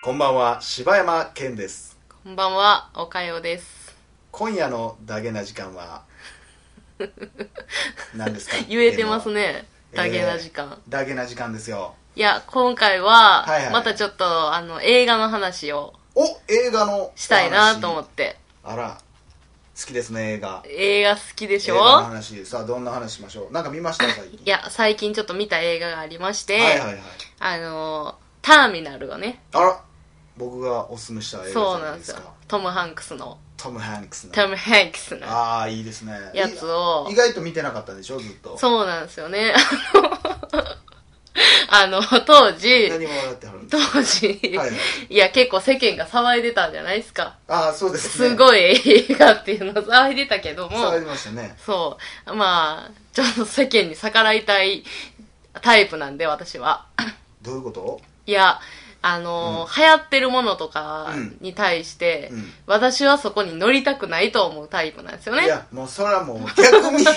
こんばんは柴山健ですこんばんは、おかよです。今夜のダゲな時間は 何ですか？言えてますね、えーダゲな時間。ダゲな時間ですよいや、今回ははいはい、またちょっと、あの、映画の話をお映画のしたいなと思って。あら好きですね映画。映画好きでし映画のょ話。さあどんな話しましょう？なんか見ました？最近。いや、最近ちょっと見た映画がありまして、はいはいはい。あの、ターミナルをね、あら。僕がおすすめした映画じそうゃないですか。なんですよ。トム・ハンクスの、トム・ハンクスの。トム・ハンクスの。ああいいですね。やつを。い意外と見てなかったでしょずっと。そうなんですよね。あの、当時、何も笑ってはるんです当時、はいはい。いや、結構世間が騒いでたんじゃないですか。ああそうですね。すごい映画っていうのを騒いでたけども。騒、ぎましたね。そう。まあ、ちょっと世間に逆らいたいタイプなんで、私は。どういうこと？いや、あのー流行ってるものとかうんに対して、うん。私はそこに乗りたくないと思うタイプなんですよね。いやもうそれはもう逆見ない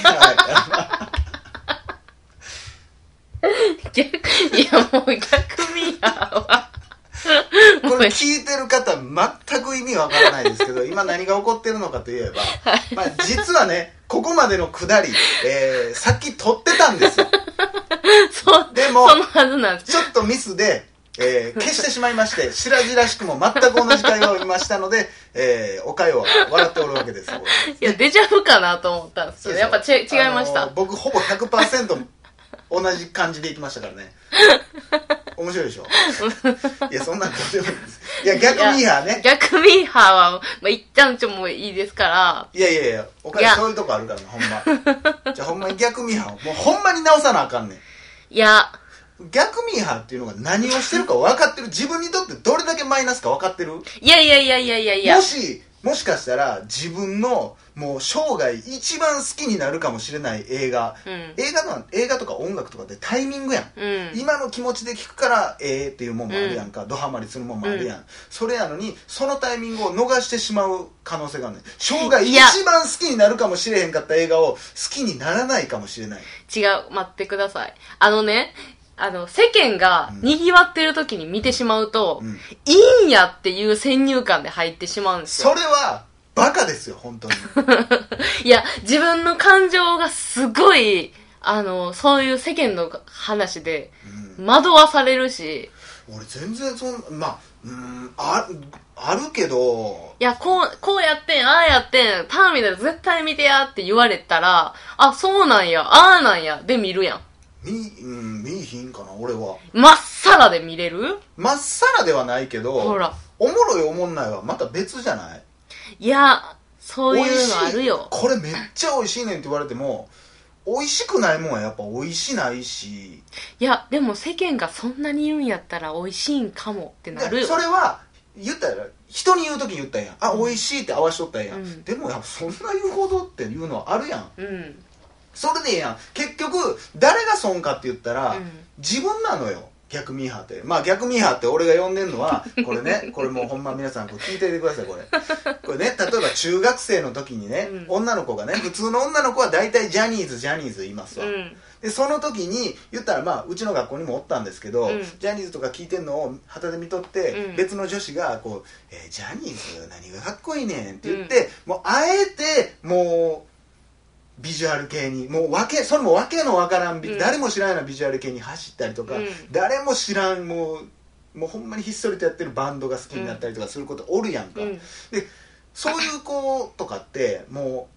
逆、いやもう逆ミーハーは、これ聞いてる方全く意味わからないですけど今何が起こってるのかといえば、まあ、実はねここまでのくだり、えー、さっき撮ってたんですよ。でも。ちょっとミスで、えー消してしまいまして白々しくも全く同じ会話を見ましたので、えー、おかよは笑っておるわけですいや、デジャブかなと思ったんですけど、やっぱち違いました。あのー僕ほぼ100%同じ感じでいきましたからね。面白いでしょ？いやそんなんどうでもいいです。いや逆ミーハーね。逆ミーハーは、まあ、一旦ちょもういいですから、いやいやいやおかいや。げそういうとこあるからなほんま。じゃあほんまに逆ミーハーをもうほんまに直さなあかんねん。いや、逆ミーハーっていうのが何をしてるか分かってる自分にとってどれだけマイナスか分かってる？いやいやいやいやいやいや。も、しもしかしたら自分のもう生涯一番好きになるかもしれない映画、うん。映画の映画とか音楽とかってタイミングやん、うん。今の気持ちで聞くからええっていうもんもあるやんか、ドハマりするもんもあるやん、それやのにそのタイミングを逃してしまう可能性があるねん。生涯一番好きになるかもしれへんかった映画を好きにならないかもしれない。違う、待ってください。あのね、あの、世間が賑わってる時に見てしまうと、うん。いいんやっていう先入観で入ってしまうんですそよ。れはバカですよ本当に。いや、自分の感情がすごい、あの、そういう世間の話で惑わされるし、俺全然そんまあうーんああるけど。いや、こう、こうやってん、ああやってん、ターミナル絶対見てやって言われたら、あ、そうなんや、ああなんや、で見るやん。見,、うん、見いひんかな俺は。まっさらで見れる？まっさらではないけどほら。おもろいおもんないはまた別じゃない？いや、そういうのあるよ。これめっちゃ美味しいねんって言われても美味しくないもんはやっぱ美味しないし。いや、でも世間がそんなに言うんやったら美味しいんかもってなるでよ。それは言ったら人に言う時に言ったんや。あ、美味しいって合わしとったんや、うん。でもやっぱそんな言うほどっていうのはあるやん。うん。それでええやん。結局誰が損かって言ったら、うん。自分なのよ。逆ミーハーって。まあ逆ミーハーって俺が呼んでんのはこれね。これもうほんま皆さんこれ聞いていてくださいこれ。これね例えば中学生の時にね、うん。女の子がね普通の女の子は大体ジャニーズジャニーズ言いますわ、うん。でその時に言ったらまあうちの学校にもおったんですけど、うん。ジャニーズとか聞いてんのを旗で見とって、うん。別の女子がこう、えージャニーズ何がかっこいいねん」って言って、もうあえてもうビジュアル系に。もうわけそれもわけのわからん、ビうん。誰も知らんようなビジュアル系に走ったりとか、うん。誰も知らんもうもうほんまにひっそりとやってるバンドが好きになったりとかすることおるやんか、うん。でそういう子とかっても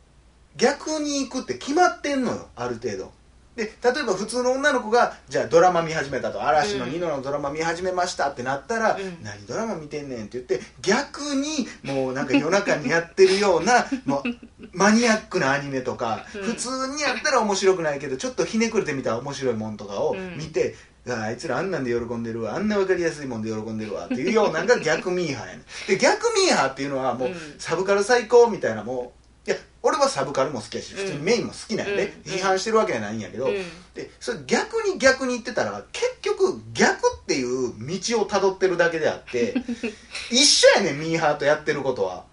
う逆に行くって決まってんのよある程度。で例えば普通の女の子がじゃあドラマ見始めたと。嵐のうん。ニノのドラマ見始めましたってなったら、うん。何ドラマ見てんねんって言って逆にもうなんか夜中にやってるような もうマニアックなアニメとか、うん。普通にやったら面白くないけどちょっとひねくれてみたら面白いもんとかをうん。見て、ああいつらあんなんで喜んでるわあんな分かりやすいもんで喜んでるわっていうようなのが逆ミーハーやねん。で逆ミーハーっていうのはもう、うん。サブカル最高みたいなもういや俺はサブカルも好きやし普通にメインも好きなんやで、うん。批判してるわけじゃないんやけど、うん。でそれ逆に逆に言ってたら結局逆っていう道をたどってるだけであって 一緒やねんミーハーとやってることは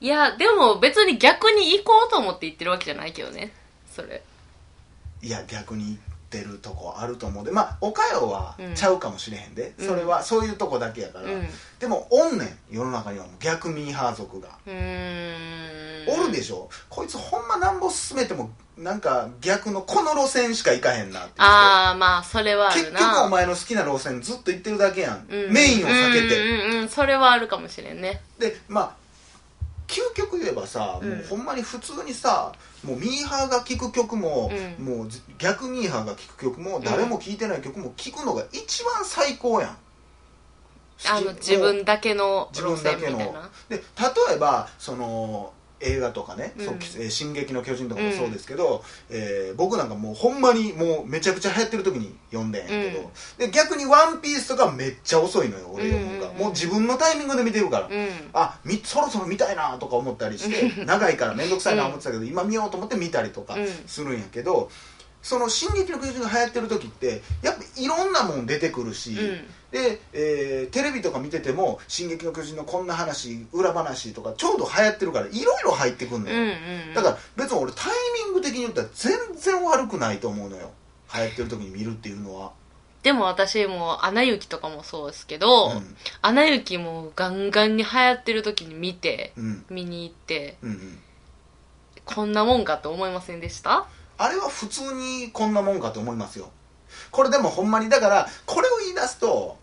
いや、でも別に逆に行こうと思って言ってるわけじゃないけどね。それ。いや逆に言ってるとこあると思うで。まあおかよはうんちゃうかもしれへんで、うん。それはそういうとこだけやから、うん。でもおんねん。世の中にはもう逆ミーハー族が、おるでしょ。こいつほんまなんぼ進めてもなんか逆のこの路線しか行かへんなってああまあそれはあ結局お前の好きな路線ずっと行ってるだけやん、うん。メインを避けて、うんうんうん。それはあるかもしれんね。でまあ究極言えばさ、うん。もうほんまに普通にさもうミーハーが聴く曲も、うん。もう逆ミーハーが聴く曲も誰も聴いてない曲も聴くのが一番最高やん。あの自分だけの自路分だけの線みたいな。で例えばその映画とかね「うん。そうえー進撃の巨人」とかもそうですけど、えー僕なんかもうほんまにもうめちゃくちゃ流行ってる時に読んでんやけど、うん。で逆に「ワンピースとかめっちゃ遅いのよ俺読むのが、うんうんうんもう自分のタイミングで見てるから、うん。あみそろそろ見たいなとか思ったりして長いから面倒くさいな思ってたけど、今見ようと思って見たりとかうん。するんやけど、その「進撃の巨人」が流行ってる時ってやっぱいろんなもん出てくるし、うんで、えーテレビとか見てても「進撃の巨人」のこんな話裏話とかちょうど流行ってるからいろいろ入ってくんのうんよ、うん。だから別に俺タイミング的に言ったら全然悪くないと思うのよ。流行ってる時に見るっていうのは、でも私も「アナ雪」とかもそうですけどうん「アナ雪」もガンガンに流行ってる時に見てうん。見に行ってうんうん。こんなもんかと思いませんでした？あれは普通にこんなもんかと思いますよこれでもほんまにだからこれを言い出すと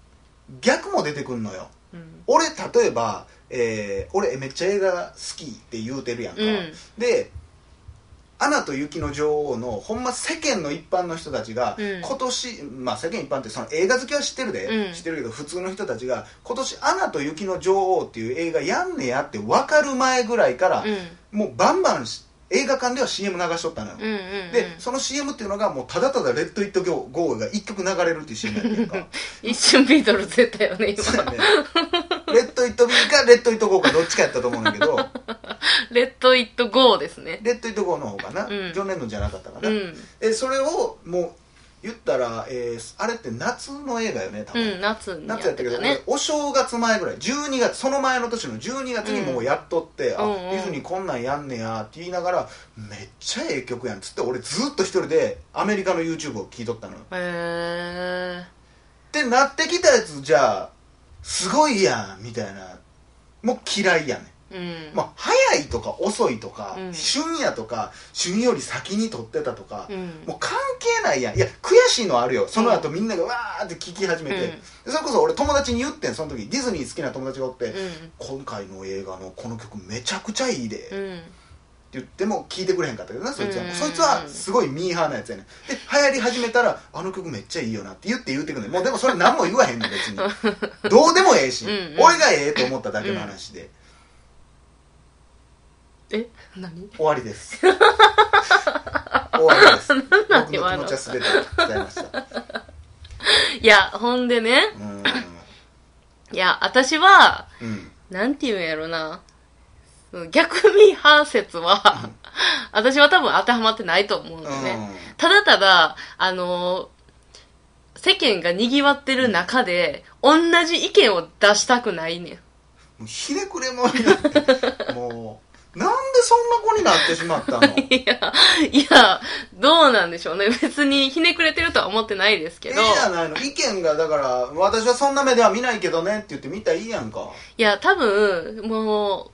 逆も出てくんのよ。うん。俺例えば、えー俺めっちゃ映画好きって言うてるやんか、うん。で「アナと雪の女王」のほんま世間の一般の人たちが、うん。今年まあ世間一般ってその映画好きは知ってるで、うん。知ってるけど普通の人たちが今年「アナと雪の女王」っていう映画やんねやって分かる前ぐらいから、うん。もうバンバンし映画館では CM 流しとったのよ、うんうんうん。でその CM っていうのがもうただただ「レット・イット・ゴー」が1曲流れるっていう CM やねんか。一瞬ビートルズ出たよね今。ね。レット・イット・ビーかレット・イット・ゴーかどっちかやったと思うんだけど。レット・イット・ゴーですね。レット・イット・ゴーの方かな、うん。ジョン・レノンじゃなかったかな、うん。えそれをもう言ったら、えーあれって夏の映画よね多う分、ん夏にや夏やったけど、ね俺お正月前ぐらい12月その前の年の12月にもうやっとって、あ、うんうん。ディズニーこんなんやんねやって言いながらめっちゃええ曲やんっつって俺ずっと一人でアメリカの YouTube を聴いとったのよ。へえってなってきたやつじゃあすごいやんみたいな。もう嫌いやねんうん。まあ、早いとか遅いとか、うん。旬やとか旬より先に撮ってたとか、うん。もう関係ないやん。いや悔しいのはあるよ。その後みんながわーって聞き始めて、それこそ俺友達に言ってんその時ディズニー好きな友達がおって、う今回の映画のこの曲めちゃくちゃいいで、って言っても聞いてくれへんかったけどなそいつは、うんそいつはすごいミーハーなやつやねん。で流行り始めたらあの曲めっちゃいいよなって言って言ってくんねん。もうでもそれ何も言わへんねん別に。どうでもええし、うんうん。俺がええと思っただけの話で、え何？終わりです。終わりです。僕の気持ちは全て伝えました。いやほんでね。うん。いや私はうん。なんて言うんやろな。逆ミーハー説は私は多分当てはまってないと思うんだよね、ただただあの世間が賑わってる中で同じ意見を出したくないねん。もうひねくれ者になって。もうなんでそんな子になってしまったの？いや、いや、どうなんでしょうね。別にひねくれてるとは思ってないですけど。ええやないの意見がだから私はそんな目では見ないけどねって言って見たらいいやんかいや、多分、もう、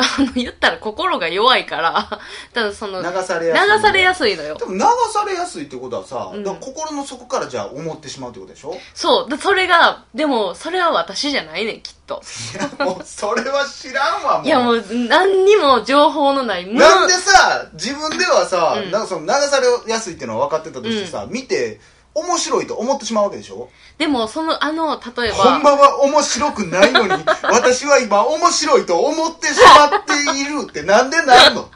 あの、言ったら心が弱いから、多分その、流されやすい流されやすいのよ。で。も流されやすいってことはさ、うん。心の底からじゃあ思ってしまうってことでしょ？そう。でそれが、でも、それは私じゃないねん、きっと。いやもうそれは知らんわもう。いや、もう、何にも情報のない、無。なんでさ自分ではさ、うん。なんかその流されやすいっていうのは分かってたとしてさ、見て面白いと思ってしまうわけでしょ？でも、その、あの、例えば、ほんまは面白くないのに 私は今面白いと思ってしまっているってなんでなんの？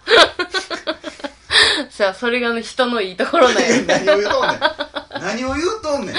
さあ、それがね人のいいところなんやいや何を言うとんねん？何を言うとんねん？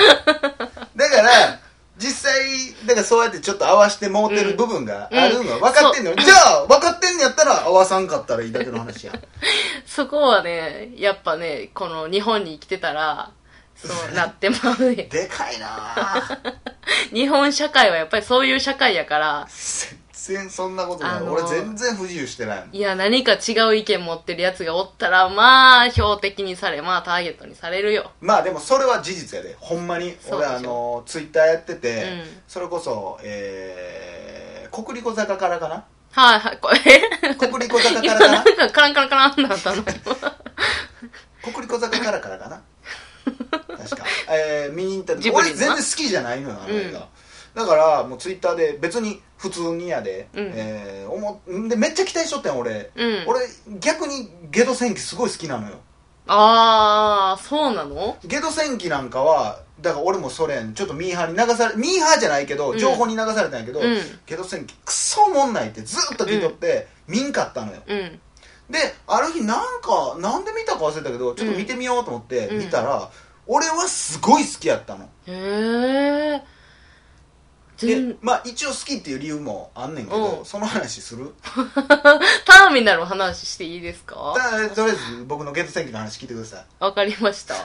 だから実際だからそうやってちょっと合わしてもうてる部分があるのは分かってんのよ、じゃあ分かってんのやったら合わさんかったらいいだけの話やん。そこはね、やっぱね、この日本に生きてたら、そうなってまうね。でかいな。ぁ 日本社会はやっぱりそういう社会やから、全然そんなことない、あのー俺全然不自由してないもん。いや、何か違う意見持ってるやつがおったら、まあ、標的にされ、まあ、ターゲットにされるよ。まあでもそれは事実やで。ほんまに。俺あのツイッターやってて、うん。それこそえー、国立小坂からかな？はいはい、これ。国立小坂か今らかな？なんかカランカランカランなったの。国立小坂からからかな？確見に行った時俺全然好きじゃないのよあの映画、うん。だからもうツイッターで別に普通にやで、うん。えー思んでめっちゃ期待しとったん俺、うん。俺逆にゲド戦記すごい好きなのよ。あー、そうなの？ゲド戦記なんかはだから俺もそれちょっとミーハーに流されミーハーじゃないけどうん。情報に流されたんやけど、うん。ゲド戦記クソおもんないってずっと聞いとって、見んかったのよ。うん。である日なんかなんで見たか忘れたけどちょっと見てみようと思ってうん。見たら、俺はすごい好きやったの。へー。で全まあ一応好きっていう理由もあんねんけど、うん。その話する？ターミナルの話していいですか？だとりあえず僕のゲド戦記の話聞いてください。わかりました。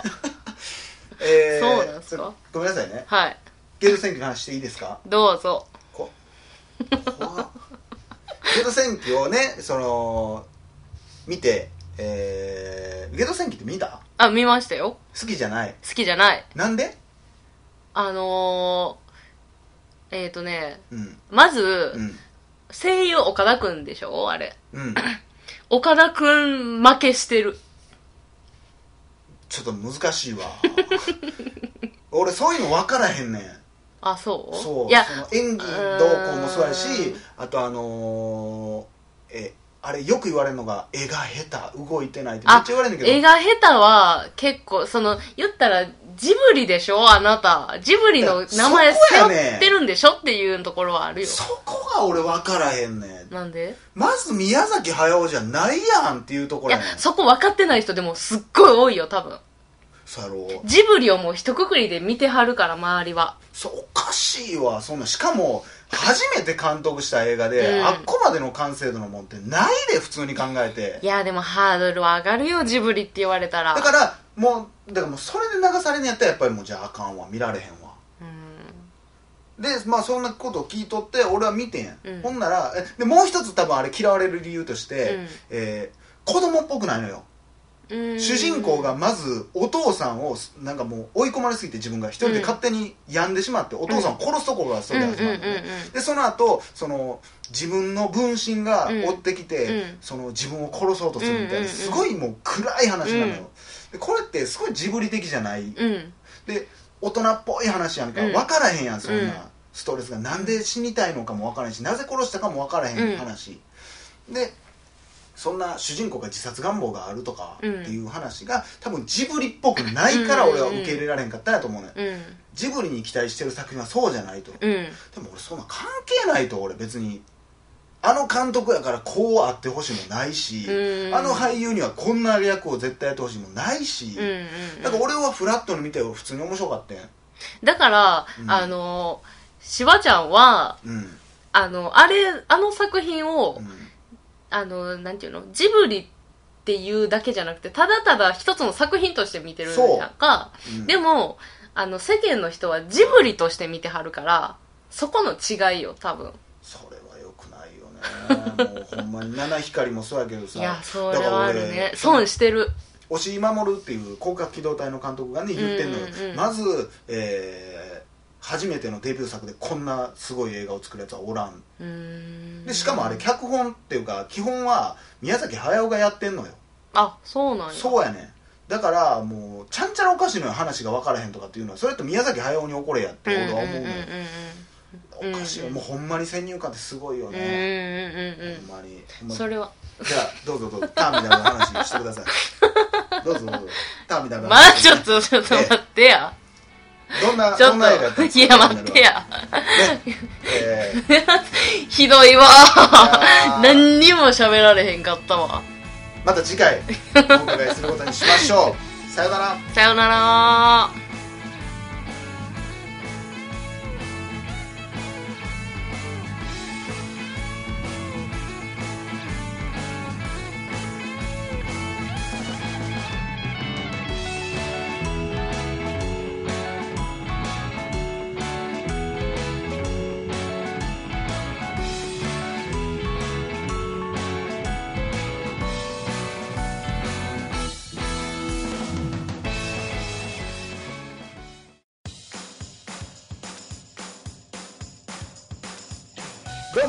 えーそうなんすか？そごめんなさいね。はい。ゲド戦記の話していいですか？どうぞ。こゲド戦記をねその見てえー、ゲド戦記って見た？あ、見ましたよ。好きじゃない。好きじゃない。なんで？あのー、えっ、ー、とね、うん。まず、うん。声優岡田くんでしょ？あれ。うん。岡田くん負けしてる。ちょっと難しいわ。俺そういうの分からへんねん。あ、そう？そう。いや、その演技どうこうもそうやしあとあのー、えあれよく言われるのが絵が下手動いてないってめっあちゃ言われるんだけど絵が下手は結構、その、言ったら、ジブリでしょあなた。ジブリの名前背負ってるんでしょっていうところはあるよ。そこが俺分からへんねんなんで？まず宮崎駿じゃないやんっていうとこいやろやねん、そこ分かってない人でもすっごい多いよ、多分。そうやろジブリをもう一括りで見てはるから、周りは。そうおかしいわそんなしかも初めて監督した映画で、うん。あっこまでの完成度のもんってないで普通に考えて。いや、でもハードルは上がるよ、ジブリって言われたら。だからもうだからもうそれで流されんのやったらやっぱりもうじゃああかんわ見られへんわ。うん。でまあそんなことを聞いとって俺は見てん、うん。ほんならえでもう一つ多分あれ嫌われる理由として、うん。えー子供っぽくないのよ、うん主人公がまずお父さんをなんかもう追い込まれすぎて自分が一人で勝手に病んでしまって、お父さんを殺すところがそれで始まるのでその後その自分の分身が追ってきて、うん。その自分を殺そうとするみたいな、すごいもう暗い話なのよ、うん。でこれってすごいジブリ的じゃない、うん。で大人っぽい話やんか、うん。分からへんやんそんな、うん。ストレスが。なんで死にたいのかも分からへんしなぜ殺したかも分からへん話、でそんな主人公が自殺願望があるとかっていう話が、多分ジブリっぽくないから俺は受け入れられへんかったんやと思うね、ん、うん。ジブリに期待してる作品はそうじゃないと、うん。でも俺そんな関係ないと俺別にあの監督やからこうあってほしいもないし、うん。あの俳優にはこんな役を絶対やってほしいもないし、うんうんだから俺はフラットに見て普通に面白かったんだから、うん。あの、しばちゃんは、うん。あの、あれ、あの作品を、うんあの、なんていうの、ジブリっていうだけじゃなくて、ただただ一つの作品として見てるんじゃんか。うんでも、あの、世間の人はジブリとして見てはるから、そこの違いよ、多分。それはよくないよねもうほんまに 七光もそうやけどさいや、それはあるねだから。俺損してる。押井守っていう広角機動隊の監督がね言ってんのよ、うんうんうんまず、えー初めてのデビュー作でこんなすごい映画を作るやつはおらん。でしかもあれ脚本っていうか基本は宮崎駿がやってんのよ。あ、そうなんや。そうやねん。だからもうちゃんちゃらおかしいのよ話が分からへんとかっていうのはそれと宮崎駿に怒れやって俺は思うのよ、うんおかしいよ。もうほんまに先入観ってすごいよね、うんうんうんほんまに。それは。じゃあどうぞどうぞ。ターミナルの話してください。どうぞどうぞ。ターミナルのまあ話ちょっと、ちょっと待ってや。どんなちょっと、いや待ってや。ねえー ひどいわー。何にも喋られへんかったわ。また次回お伺いすることにしましょうさよならさよなら